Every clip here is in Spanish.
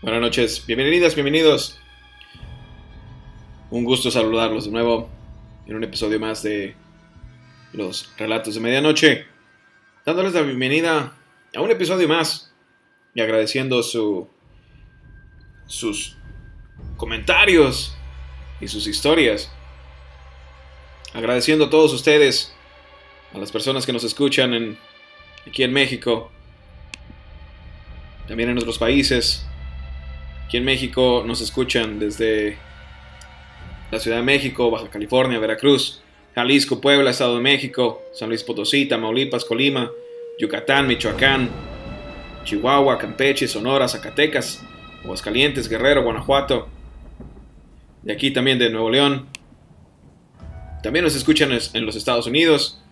Buenas noches, bienvenidas, bienvenidos. Un gusto saludarlos de nuevo en un episodio más de los relatos de medianoche, dándoles la bienvenida a un episodio más y agradeciendo su, sus comentarios y sus historias. Agradeciendo a todos ustedes, a las personas que nos escuchan en, aquí en México, también en otros países. Aquí en México nos escuchan desde la Ciudad de México, Baja California, Veracruz, Jalisco, Puebla, Estado de México, San Luis Potosí, Tamaulipas, Colima, Yucatán, Michoacán, Chihuahua, Campeche, Sonora, Zacatecas, Aguascalientes, Guerrero, Guanajuato, de aquí también de Nuevo León. También nos escuchan en los Estados Unidos,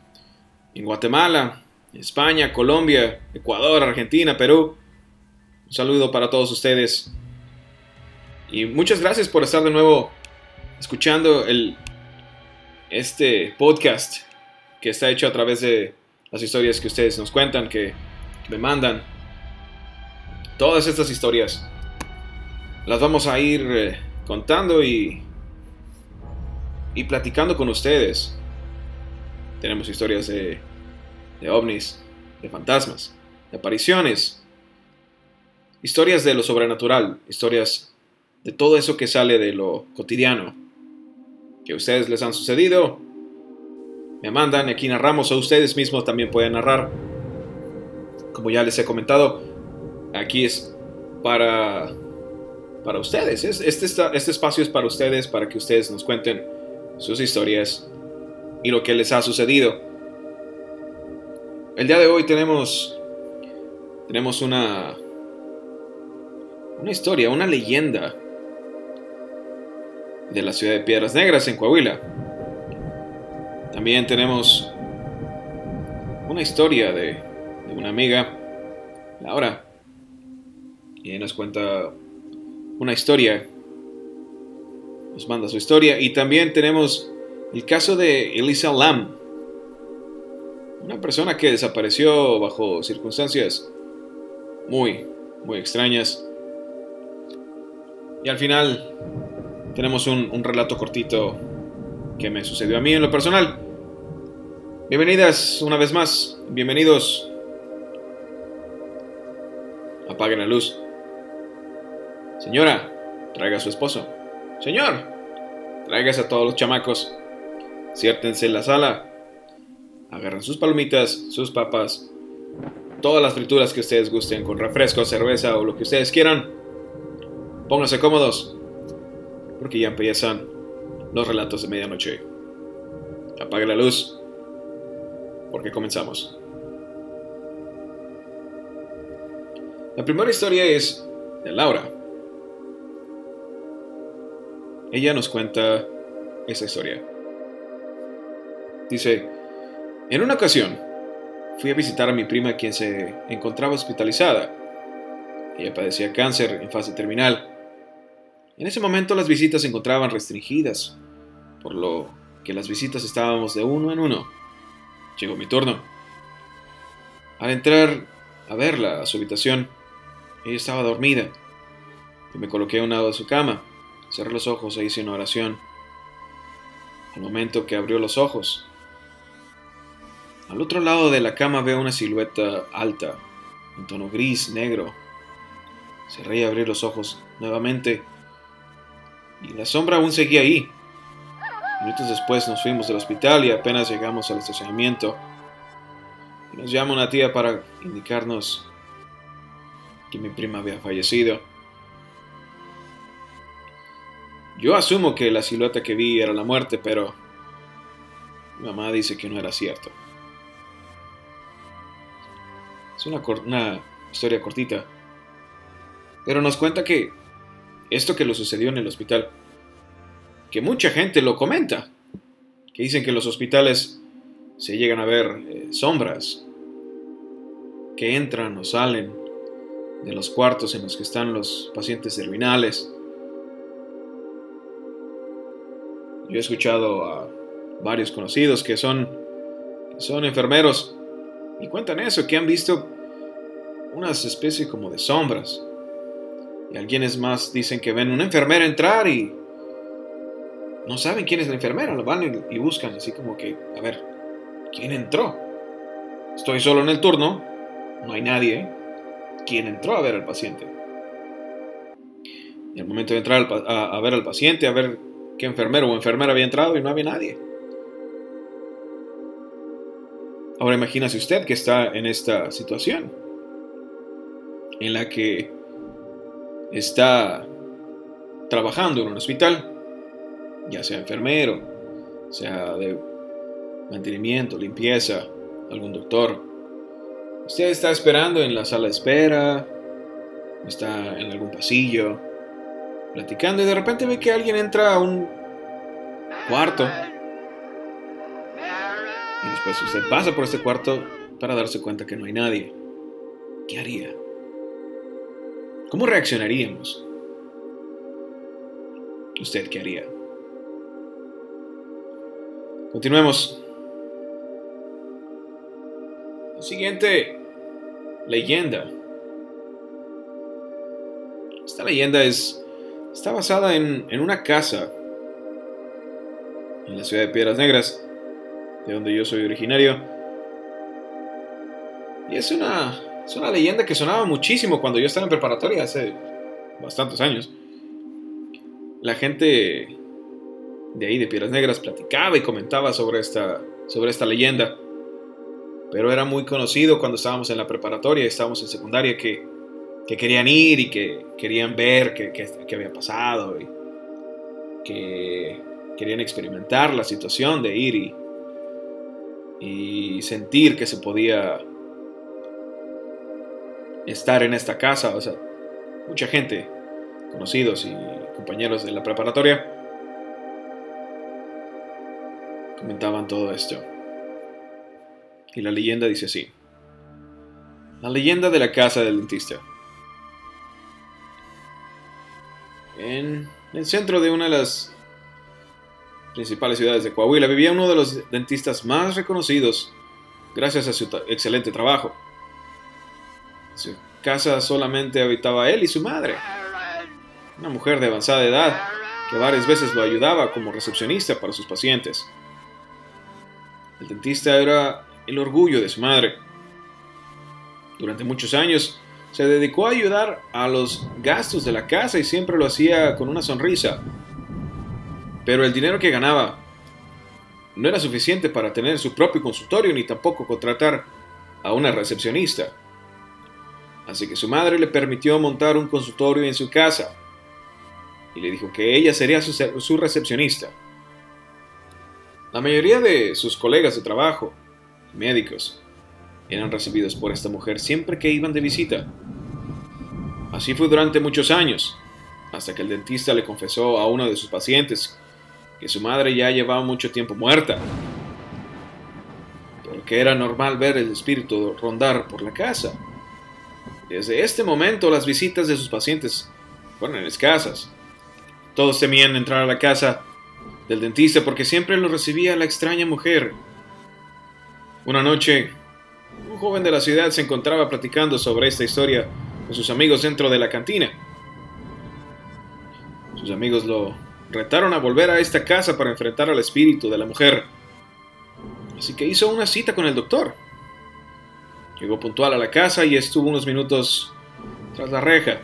en Guatemala, España, Colombia, Ecuador, Argentina, Perú. Un saludo para todos ustedes. Y muchas gracias por estar de nuevo escuchando el, este podcast que está hecho a través de las historias que ustedes nos cuentan, que, me mandan. Todas estas historias las vamos a ir eh, contando y, y platicando con ustedes. Tenemos historias de, de ovnis, de fantasmas, de apariciones, historias de lo sobrenatural, historias de todo eso que sale de lo cotidiano que a ustedes les han sucedido. Me mandan, aquí narramos, o ustedes mismos también pueden narrar. Como ya les he comentado, aquí es para, para ustedes. Este, este espacio es para ustedes, para que ustedes nos cuenten sus historias y lo que les ha sucedido. El día de hoy tenemos, tenemos una, una historia, una leyenda de la ciudad de Piedras Negras, en Coahuila. También tenemos una historia de, una amiga, Laura, y nos cuenta una historia, nos manda su historia, y también tenemos el caso de Elisa Lam, una persona que desapareció bajo circunstancias muy, muy extrañas. Y al final tenemos un, relato cortito que me sucedió a mí en lo personal. Bienvenidas una vez más, bienvenidos. Apaguen la luz. Señora, traiga a su esposo. Señor, traigas a todos los chamacos. Ciértense en la sala. Agarren sus palomitas, sus papas, todas las frituras que ustedes gusten, con refresco, cerveza o lo que ustedes quieran. Pónganse cómodos porque ya empiezan los relatos de medianoche. Apague la luz, porque comenzamos. La primera historia es de Laura. Ella nos cuenta esa historia. Dice, en una ocasión fui a visitar a mi prima quien se encontraba hospitalizada. Ella padecía cáncer en fase terminal en ese momento las visitas se encontraban restringidas, por lo que las visitas estábamos de uno en uno. Llegó mi turno. Al entrar a verla a su habitación, ella estaba dormida. y me coloqué a un lado de su cama, cerré los ojos e hice una oración. Al momento que abrió los ojos, al otro lado de la cama veo una silueta alta, en tono gris, negro. Cerré y abrí los ojos nuevamente y la sombra aún seguía ahí. Minutos después nos fuimos del hospital y apenas llegamos al estacionamiento. Nos llama una tía para indicarnos que mi prima había fallecido. Yo asumo que la silueta que vi era la muerte, pero mi mamá dice que no era cierto. Es una, una historia cortita, pero nos cuenta que esto que lo sucedió en el hospital, que mucha gente lo comenta, que dicen que en los hospitales se llegan a ver eh, sombras que entran o salen de los cuartos en los que están los pacientes terminales. Yo he escuchado a varios conocidos que son, son enfermeros y cuentan eso, que han visto unas especies como de sombras. Y algunos más dicen que ven una enfermera entrar y no saben quién es la enfermera, lo van y, buscan así como que, a ver, ¿quién entró? Estoy solo en el turno, no hay nadie. ¿Quién entró a ver al paciente? Y al momento de entrar a ver al paciente, a ver qué enfermero o enfermera había entrado y no había nadie. Ahora imagínese usted que está en esta situación, en la que está trabajando en un hospital, ya sea enfermero, sea de mantenimiento, limpieza, algún doctor. Usted está esperando en la sala de espera, está en algún pasillo, platicando y de repente ve que alguien entra a un cuarto. Y después usted pasa por este cuarto para darse cuenta que no hay nadie. ¿Qué haría? ¿Cómo reaccionaríamos? ¿Usted qué haría? Continuemos. La siguiente leyenda. Esta leyenda es, está basada en, en una casa en la ciudad de Piedras Negras, de donde yo soy originario. Y es una, es una leyenda que sonaba muchísimo cuando yo estaba en preparatoria hace bastantes años. La gente de ahí, de Piedras Negras, platicaba y comentaba sobre esta, sobre esta leyenda. Pero era muy conocido cuando estábamos en la preparatoria, estábamos en secundaria, que, que querían ir y que querían ver qué, qué, había pasado. Y que querían experimentar la situación de ir y, y sentir que se podía estar en esta casa. O sea, mucha gente, conocidos y compañeros de la preparatoria, comentaban todo esto. Y la leyenda dice así. La leyenda de la casa del dentista. En el centro de una de las principales ciudades de Coahuila vivía uno de los dentistas más reconocidos gracias a su excelente trabajo. En su casa solamente habitaba él y su madre, una mujer de avanzada edad que varias veces lo ayudaba como recepcionista para sus pacientes. El dentista era el orgullo de su madre. Durante muchos años se dedicó a ayudar a los gastos de la casa y siempre lo hacía con una sonrisa. Pero el dinero que ganaba no era suficiente para tener su propio consultorio ni tampoco contratar a una recepcionista. Así que su madre le permitió montar un consultorio en su casa y le dijo que ella sería su, recepcionista. La mayoría de sus colegas de trabajo, médicos, eran recibidos por esta mujer siempre que iban de visita. Así fue durante muchos años, hasta que el dentista le confesó a uno de sus pacientes que su madre ya llevaba mucho tiempo muerta, porque era normal ver el espíritu rondar por la casa. Desde este momento las visitas de sus pacientes fueron escasas. Todos temían entrar a la casa del dentista porque siempre lo recibía la extraña mujer. Una noche, un joven de la ciudad se encontraba platicando sobre esta historia con sus amigos dentro de la cantina. Sus amigos lo retaron a volver a esta casa para enfrentar al espíritu de la mujer. Así que hizo una cita con el doctor. Llegó puntual a la casa y estuvo unos minutos tras la reja,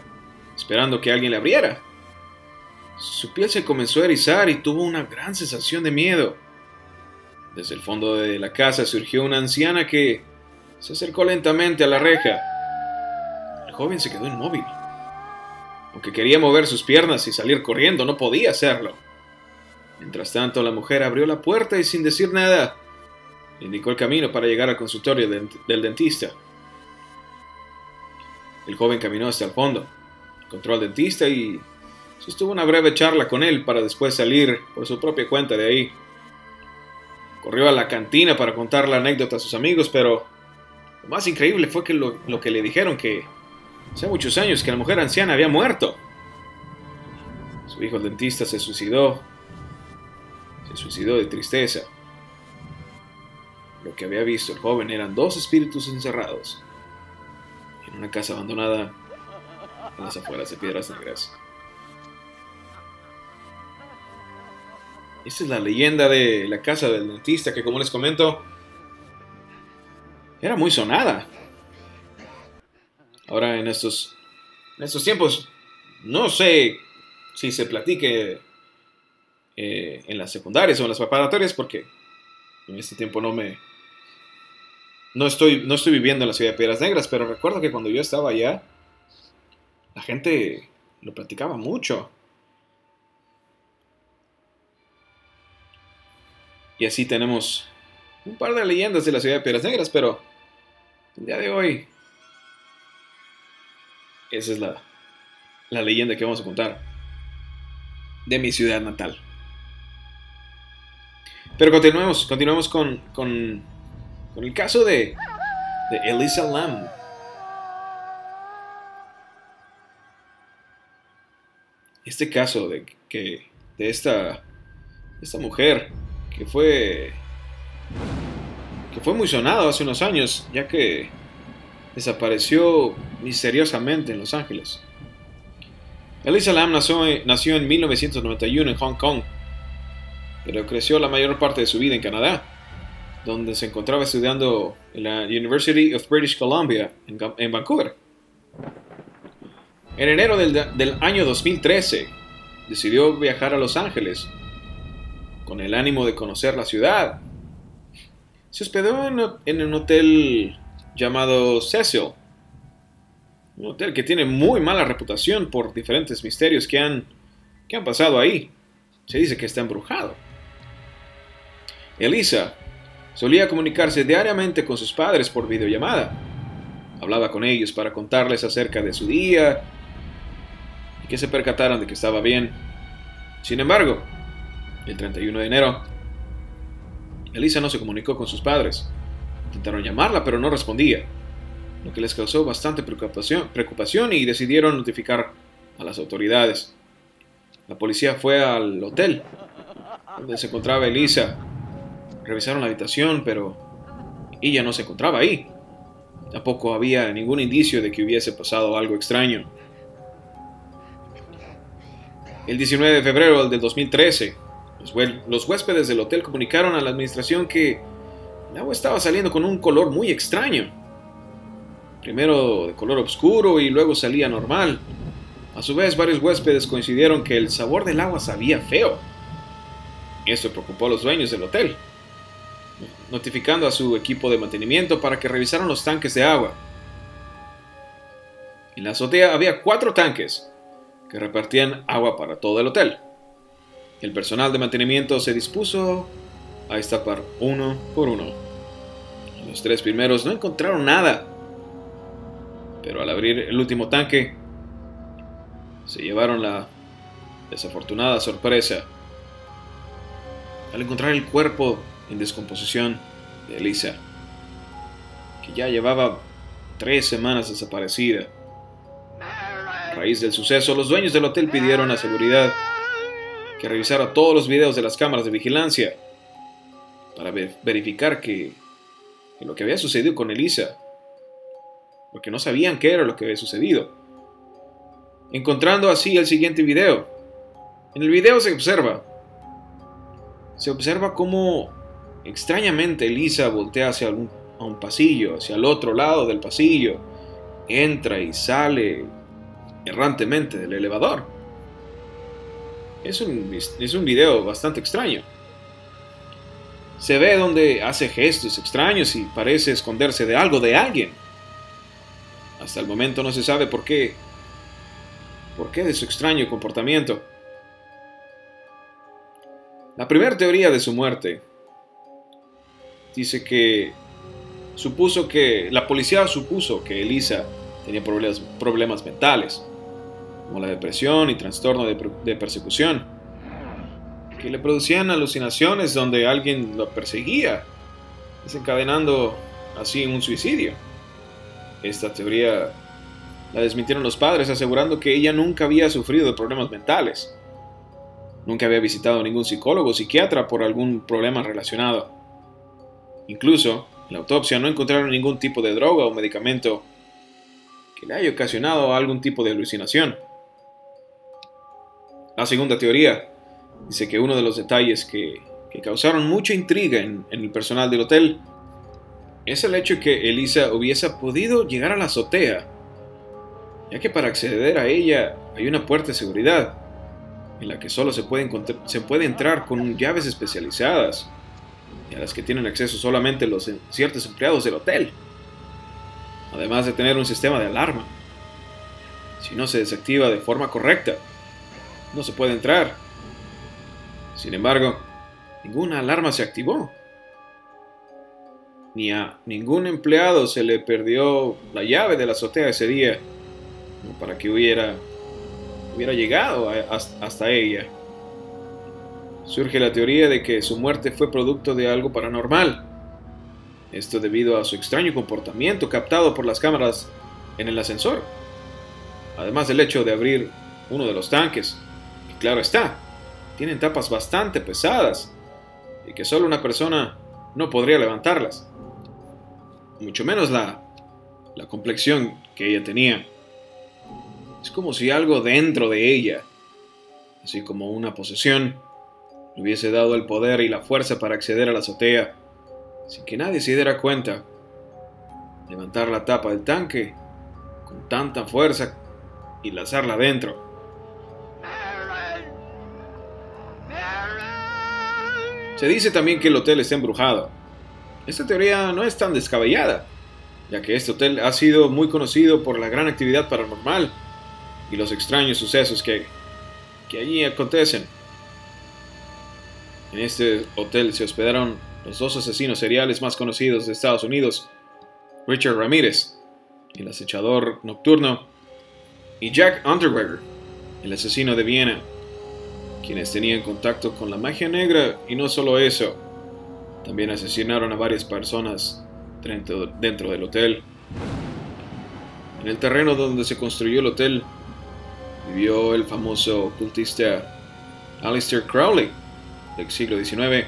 esperando que alguien le abriera. Su piel se comenzó a erizar y tuvo una gran sensación de miedo. Desde el fondo de la casa surgió una anciana que se acercó lentamente a la reja. El joven se quedó inmóvil. Aunque quería mover sus piernas y salir corriendo, no podía hacerlo. Mientras tanto, la mujer abrió la puerta y sin decir nada, indicó el camino para llegar al consultorio del dentista. El joven caminó hasta el fondo, encontró al dentista y Sostuvo una breve charla con él para después salir por su propia cuenta de ahí. Corrió a la cantina para contar la anécdota a sus amigos, pero lo más increíble fue que lo, que le dijeron que Hace muchos años que la mujer anciana había muerto. Su hijo el dentista se suicidó. Se suicidó de tristeza. Lo que había visto el joven eran dos espíritus encerrados en una casa abandonada en las afueras de Piedras Negras. Esta es la leyenda de la casa del dentista que, como les comento, era muy sonada. Ahora en estos, en estos tiempos, no sé si se platique eh, en las secundarias o en las preparatorias, porque en este tiempo no me... No estoy, no estoy viviendo en la ciudad de Piedras Negras, pero recuerdo que cuando yo estaba allá, la gente lo platicaba mucho. Y así tenemos un par de leyendas de la ciudad de Piedras Negras, pero el día de hoy esa es la, la leyenda que vamos a contar de mi ciudad natal. Pero continuemos, continuemos con, con, con el caso de, de Elisa Lam. Este caso de que de esta, esta mujer que fue que fue muy sonado hace unos años, ya que desapareció misteriosamente en Los Ángeles. Elisa Lam nació, en 1991 en Hong Kong, pero creció la mayor parte de su vida en Canadá, donde se encontraba estudiando en la University of British Columbia en, Vancouver. En enero del, del año 2013, decidió viajar a Los Ángeles con el ánimo de conocer la ciudad. Se hospedó en, un hotel llamado Cecil, un hotel que tiene muy mala reputación por diferentes misterios que han, que han pasado ahí. Se dice que está embrujado. Elisa solía comunicarse diariamente con sus padres por videollamada. Hablaba con ellos para contarles acerca de su día y que se percataran de que estaba bien. Sin embargo, el 31 de enero, Elisa no se comunicó con sus padres. Intentaron llamarla, pero no respondía, lo que les causó bastante preocupación, y decidieron notificar a las autoridades. La policía fue al hotel donde se encontraba Elisa. Revisaron la habitación, pero ella no se encontraba ahí. Tampoco había ningún indicio de que hubiese pasado algo extraño. El 19 de febrero del 2013, los huéspedes del hotel comunicaron a la administración que el agua estaba saliendo con un color muy extraño. Primero de color oscuro y luego salía normal. A su vez, varios huéspedes coincidieron que el sabor del agua sabía feo. Esto preocupó a los dueños del hotel, notificando a su equipo de mantenimiento para que revisaran los tanques de agua. En la azotea había cuatro tanques que repartían agua para todo el hotel. El personal de mantenimiento se dispuso a destapar uno por uno. Los tres primeros no encontraron nada, pero al abrir el último tanque, se llevaron la desafortunada sorpresa al encontrar el cuerpo en descomposición de Elisa, que ya llevaba tres semanas desaparecida. A raíz del suceso, los dueños del hotel pidieron a seguridad que revisara todos los videos de las cámaras de vigilancia para verificar que, lo que había sucedido con Elisa, porque no sabían qué era lo que había sucedido. Encontrando así el siguiente video. En el video se observa, se observa cómo extrañamente Elisa voltea hacia a un pasillo, hacia el otro lado del pasillo, entra y sale errantemente del elevador. Es un, es un video bastante extraño. Se ve donde hace gestos extraños y parece esconderse de algo, de alguien. Hasta el momento no se sabe por qué. ¿Por qué de su extraño comportamiento? La primera teoría de su muerte dice que supuso que la policía supuso que Elisa tenía problemas, problemas mentales como la depresión y trastorno de, persecución, que le producían alucinaciones donde alguien lo perseguía, desencadenando así un suicidio. Esta teoría la desmintieron los padres asegurando que ella nunca había sufrido de problemas mentales. Nunca había visitado ningún psicólogo o psiquiatra por algún problema relacionado. Incluso, en la autopsia no encontraron ningún tipo de droga o medicamento que le haya ocasionado algún tipo de alucinación. La segunda teoría dice que uno de los detalles que, causaron mucha intriga en, el personal del hotel es el hecho que Elisa hubiese podido llegar a la azotea, ya que para acceder a ella hay una puerta de seguridad en la que solo se puede, se puede entrar con llaves especializadas y a las que tienen acceso solamente los ciertos empleados del hotel, además de tener un sistema de alarma. Si no se desactiva de forma correcta, no se puede entrar. Sin embargo, ninguna alarma se activó. Ni a ningún empleado se le perdió la llave de la azotea ese día, para que hubiera hubiera llegado hasta ella. Surge la teoría de que su muerte fue producto de algo paranormal. Esto debido a su extraño comportamiento captado por las cámaras en el ascensor. Además del hecho de abrir uno de los tanques, que claro está, tienen tapas bastante pesadas y que solo una persona no podría levantarlas. Mucho menos la, la complexión que ella tenía. Es como si algo dentro de ella, así como una posesión, le hubiese dado el poder y la fuerza para acceder a la azotea, sin que nadie se diera cuenta. Levantar la tapa del tanque con tanta fuerza y lanzarla adentro. Se dice también que el hotel está embrujado. Esta teoría no es tan descabellada, ya que este hotel ha sido muy conocido por la gran actividad paranormal y los extraños sucesos que, que allí acontecen. En este hotel se hospedaron los dos asesinos seriales más conocidos de Estados Unidos, Richard Ramírez, el acechador nocturno, y Jack Unterweger, el asesino de Viena, quienes tenían contacto con la magia negra y no solo eso, también asesinaron a varias personas dentro, del hotel. En el terreno donde se construyó el hotel vivió el famoso ocultista Aleister Crowley del siglo XIX,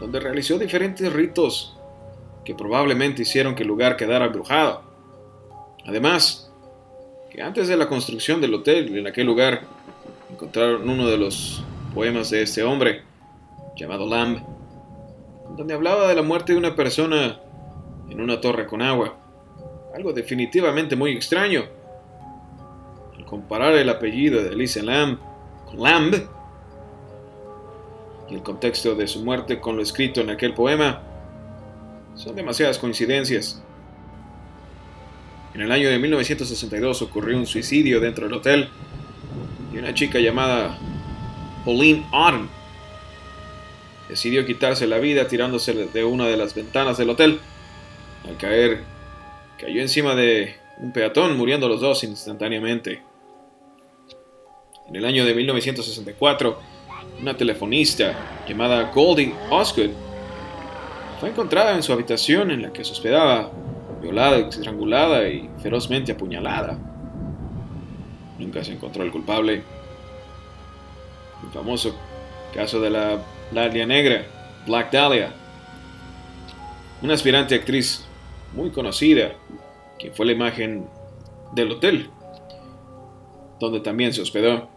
donde realizó diferentes ritos que probablemente hicieron que el lugar quedara embrujado. Además, que antes de la construcción del hotel en aquel lugar encontraron uno de los poemas de este hombre, llamado Lamb, donde hablaba de la muerte de una persona en una torre con agua. Algo definitivamente muy extraño, comparar el apellido de Elisa Lamb con Lamb y el contexto de su muerte con lo escrito en aquel poema, son demasiadas coincidencias. En el año de 1962 ocurrió un suicidio dentro del hotel y una chica llamada Pauline Autumn decidió quitarse la vida tirándose de una de las ventanas del hotel. Al caer, cayó encima de un peatón, muriendo los dos instantáneamente. En el año de 1964, una telefonista llamada Goldie Osgood fue encontrada en su habitación en la que se hospedaba, violada, estrangulada y ferozmente apuñalada. Nunca se encontró el culpable. El famoso caso de la Dahlia Negra, Black Dahlia, una aspirante actriz muy conocida, quien fue la imagen del hotel donde también se hospedó.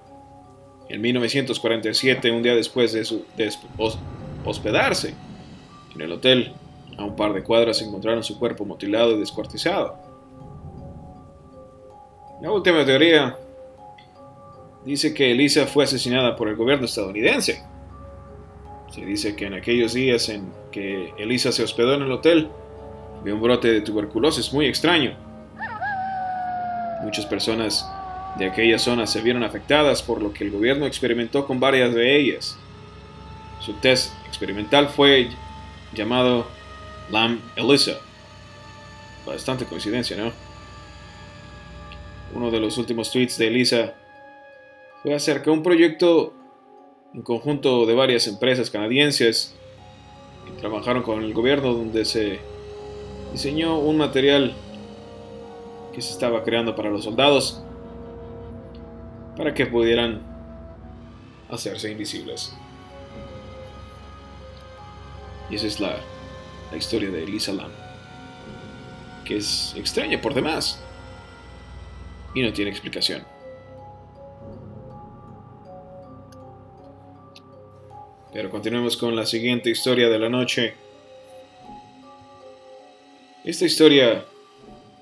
En 1947, un día después de, su, hospedarse en el hotel, a un par de cuadras encontraron su cuerpo mutilado y descuartizado. La última teoría dice que Elisa fue asesinada por el gobierno estadounidense. Se dice que en aquellos días en que Elisa se hospedó en el hotel, había un brote de tuberculosis muy extraño. Muchas personas de aquella zona se vieron afectadas por lo que el gobierno experimentó con varias de ellas. Su test experimental fue llamado LAM ELISA. Bastante coincidencia, ¿no? Uno de los últimos tweets de Elisa acerca de un proyecto en conjunto de varias empresas canadienses que trabajaron con el gobierno donde se diseñó un material que se estaba creando para los soldados para que pudieran hacerse invisibles. Y esa es la, la historia de Elisa Lam, que es extraña por demás y no tiene explicación. Pero continuemos con la siguiente historia de la noche. Esta historia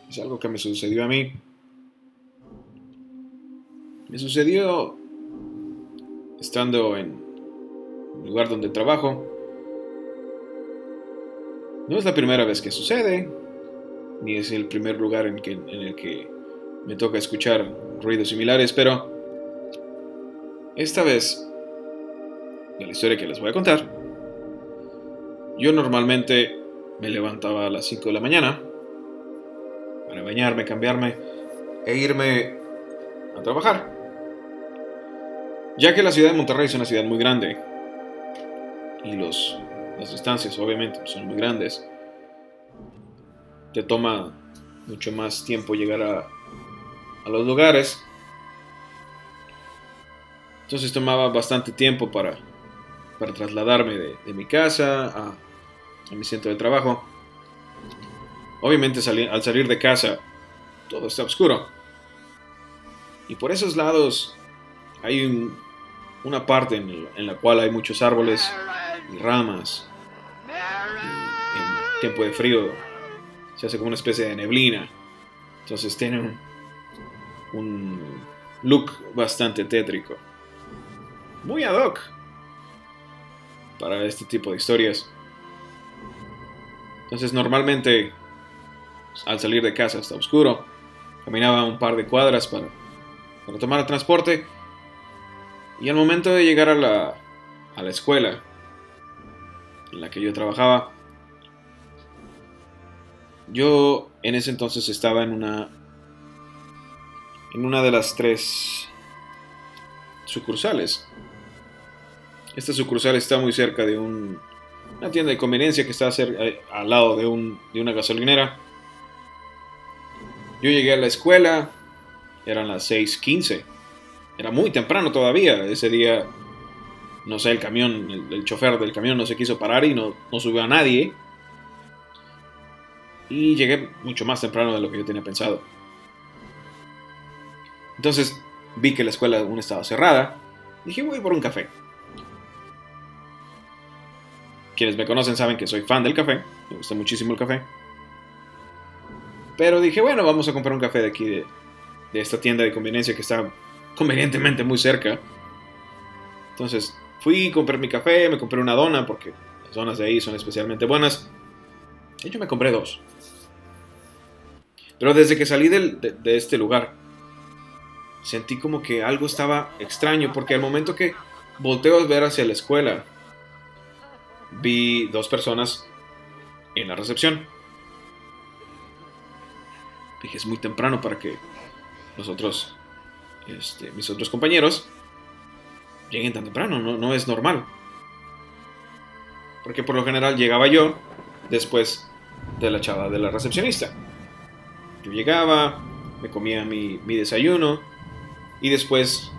es algo que me sucedió a mí. Me sucedió estando en el lugar donde trabajo. No es la primera vez que sucede, ni es el primer lugar en, en el que me toca escuchar ruidos similares, pero esta vez, de la historia que les voy a contar, yo normalmente me levantaba a las 5 de la mañana para bañarme, cambiarme e irme a trabajar. Ya que la ciudad de Monterrey es una ciudad muy grande y los, las distancias obviamente son muy grandes, te toma mucho más tiempo llegar a, a los lugares. Entonces tomaba bastante tiempo para, para trasladarme de, mi casa a, mi centro de trabajo. Obviamente al salir de casa todo está oscuro. Y por esos lados hay una parte en, la cual hay muchos árboles y ramas. En tiempo de frío se hace como una especie de neblina. Entonces tiene un, un look bastante tétrico. Muy ad hoc para este tipo de historias. Entonces normalmente al salir de casa está oscuro. Caminaba un par de cuadras para, para tomar el transporte. Y al momento de llegar a la, a la escuela en la que yo trabajaba, yo en ese entonces estaba en una en una de las tres sucursales. Esta sucursal está muy cerca de un, una tienda de conveniencia que está eh, al lado de, un, de una gasolinera. Yo llegué a la escuela, eran las 6.15. Era muy temprano todavía. Ese día, no sé, el camión, el, chofer del camión no se quiso parar y no, no subió a nadie. Y llegué mucho más temprano de lo que yo tenía pensado. Entonces vi que la escuela aún estaba cerrada. Dije, voy por un café. Quienes me conocen saben que soy fan del café. Me gusta muchísimo el café. Pero dije, bueno, vamos a comprar un café de aquí, de, esta tienda de conveniencia que está convenientemente muy cerca. Entonces fui, compré mi café, me compré una dona porque las donas de ahí son especialmente buenas. Y yo me compré dos. Pero desde que salí de, de este lugar, sentí como que algo estaba extraño, porque al momento que volteo a ver hacia la escuela, vi dos personas en la recepción. Dije, es muy temprano para que nosotros, este, mis otros compañeros, lleguen tan temprano, no, es normal. Porque por lo general llegaba yo después de la chava de la recepcionista. Yo llegaba, me comía mi, mi desayuno, y después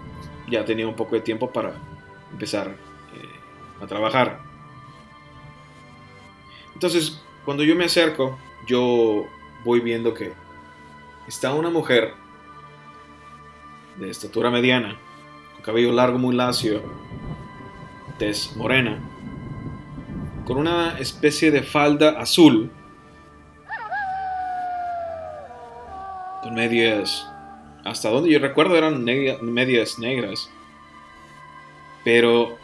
ya tenía un poco de tiempo para empezar eh, a trabajar. Entonces, cuando yo me acerco, yo voy viendo que está una mujer de estatura mediana, con cabello largo muy lacio, tez morena, con una especie de falda azul, con medias hasta donde yo recuerdo eran medias negras. Pero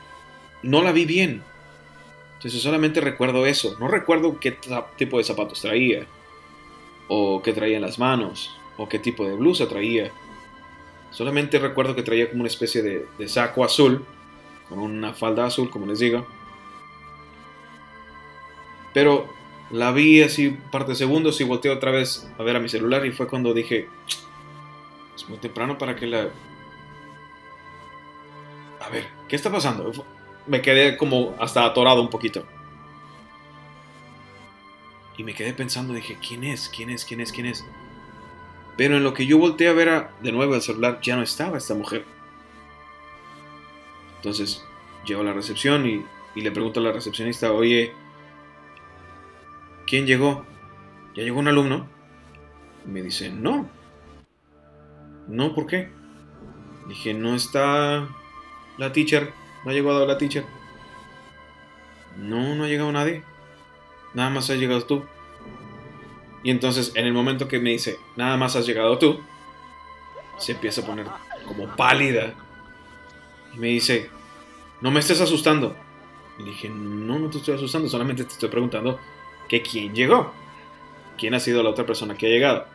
no la vi bien. Entonces solamente recuerdo eso. No recuerdo qué tipo de zapatos traía. O qué traía en las manos. O qué tipo de blusa traía. Solamente recuerdo que traía como una especie de, saco azul. Con una falda azul, como les digo. Pero la vi así un par de segundos y volteé otra vez a ver a mi celular y fue cuando dije, es muy temprano para que la... A ver, ¿qué está pasando? Me quedé como hasta atorado un poquito. Y me quedé pensando, dije, ¿quién es? ¿Quién es? ¿Quién es? ¿Quién es? Pero en lo que yo volteé a ver de nuevo el celular, ya no estaba esta mujer. Entonces, llego a la recepción y, y le pregunto a la recepcionista, oye, ¿quién llegó? ¿Ya llegó un alumno? Y me dice, no. No, ¿por qué? Dije, no está la teacher, no ha llegado la teacher. No, no ha llegado nadie. Nada más has llegado tú. Y entonces, en el momento que me dice, nada más has llegado tú, se empieza a poner como pálida. Y me dice, no me estés asustando. Y dije, no, no te estoy asustando, solamente te estoy preguntando que quién llegó. ¿Quién ha sido la otra persona que ha llegado?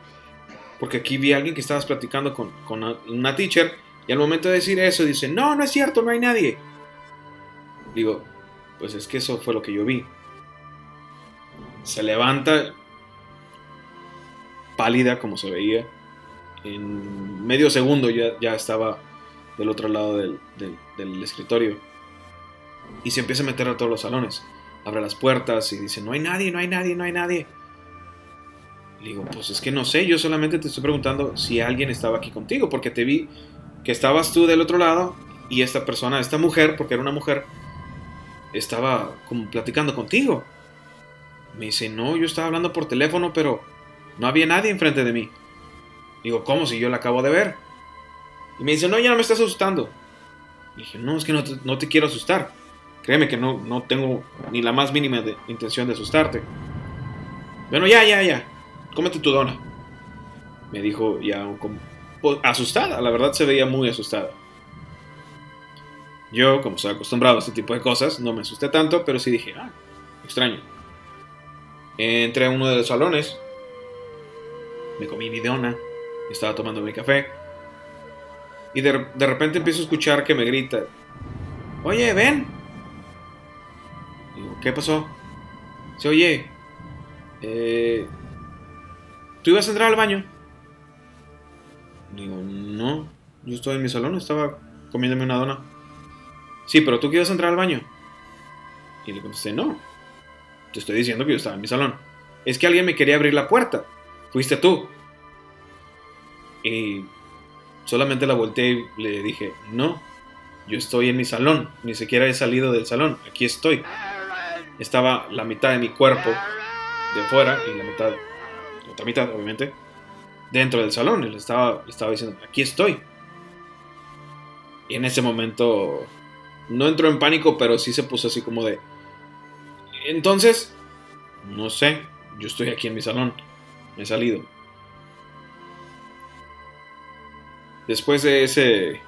Porque aquí vi a alguien que estabas platicando con, con una teacher y al momento de decir eso dice, no, no es cierto, no hay nadie. Digo, pues es que eso fue lo que yo vi. Se levanta pálida como se veía. En medio segundo ya, ya estaba del otro lado del, del, escritorio. Y se empieza a meter a todos los salones. Abre las puertas y dice, no hay nadie, no hay nadie, no hay nadie. Le digo, pues es que no sé, yo solamente te estoy preguntando si alguien estaba aquí contigo, porque te vi que estabas tú del otro lado y esta persona, esta mujer, porque era una mujer, estaba como platicando contigo. Me dice, no, yo estaba hablando por teléfono, pero no había nadie enfrente de mí. Digo, ¿cómo si yo la acabo de ver? Y me dice, no, ya no me estás asustando. dije, no, es que no te, quiero asustar. Créeme que no, no tengo ni la más mínima intención de asustarte. Bueno, ya, ya, ya. Cómete tu dona. Me dijo ya pues, asustada. La verdad se veía muy asustada. Yo, como soy acostumbrado a este tipo de cosas, no me asusté tanto, pero sí dije, ah, extraño. Entré a uno de los salones, me comí mi dona, estaba tomando mi café, y de, repente empiezo a escuchar que me grita, oye, ven. Digo, ¿qué pasó? Se oye, eh, ¿tú ibas a entrar al baño? Digo, no, yo estoy en mi salón, estaba comiéndome una dona. Sí, pero tú quieres entrar al baño. Y le contesté, no. Te estoy diciendo que yo estaba en mi salón. Es que alguien me quería abrir la puerta. Fuiste tú. Y solamente la volteé y le dije, no, yo estoy en mi salón. Ni siquiera he salido del salón. Aquí estoy. Estaba la mitad de mi cuerpo de fuera y la mitad, la otra mitad, obviamente, dentro del salón. Le estaba, estaba diciendo, aquí estoy. Y en ese momento no entró en pánico, pero sí se puso así como de... Entonces, no sé, yo estoy aquí en mi salón, me he salido. Después de ese,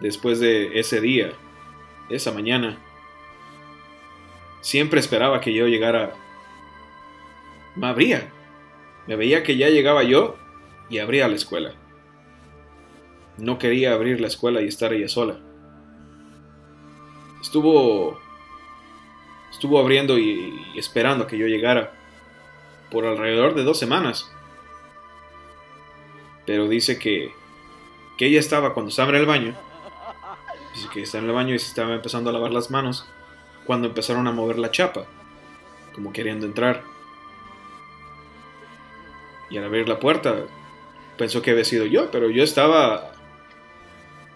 después de ese día, esa mañana, siempre esperaba que yo llegara. Me abría. Me veía que ya llegaba yo y abría la escuela. No quería abrir la escuela y estar ella sola estuvo estuvo abriendo y, esperando que yo llegara por alrededor de dos semanas. Pero dice que, que ella estaba cuando estaba en el baño. Dice que estaba en el baño y se estaba empezando a lavar las manos cuando empezaron a mover la chapa, como queriendo entrar. Y al abrir la puerta, pensó que había sido yo, pero yo estaba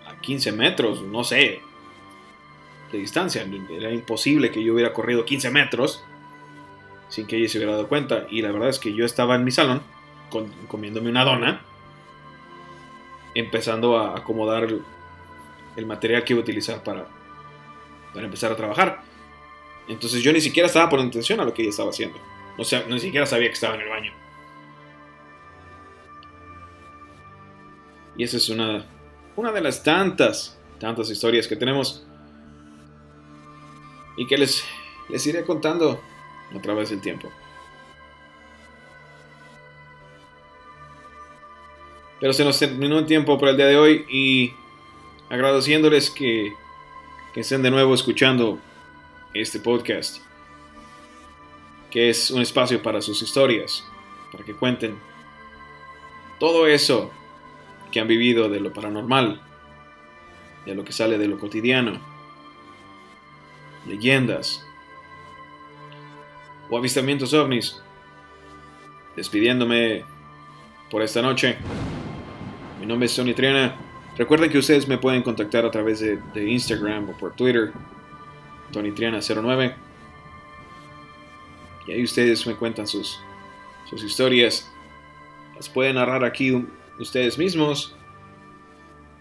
a 15 metros, no sé, de distancia. Era imposible que yo hubiera corrido 15 metros sin que ella se hubiera dado cuenta. Y la verdad es que yo estaba en mi salón comiéndome una dona, empezando a acomodar el, material que iba a utilizar para, para empezar a trabajar. Entonces yo ni siquiera estaba por intención a lo que ella estaba haciendo. O sea, ni siquiera sabía que estaba en el baño. Y esa es una, una de las tantas, tantas historias que tenemos y que les, les iré contando a través del tiempo. Pero se nos terminó el tiempo por el día de hoy y agradeciéndoles que, que estén de nuevo escuchando este podcast, que es un espacio para sus historias, para que cuenten todo eso que han vivido de lo paranormal, de lo que sale de lo cotidiano leyendas o avistamientos ovnis. Despidiéndome por esta noche. Mi nombre es Tony Triana. Recuerden que ustedes me pueden contactar a través de, Instagram o por Twitter, Tony Triana09. Y ahí ustedes me cuentan sus, sus historias. Las pueden narrar aquí ustedes mismos.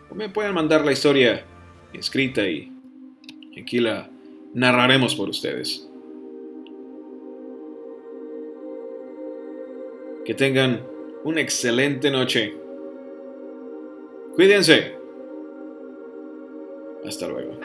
O me pueden mandar la historia escrita y aquí la narraremos por ustedes. Que tengan una excelente noche. Cuídense. Hasta luego.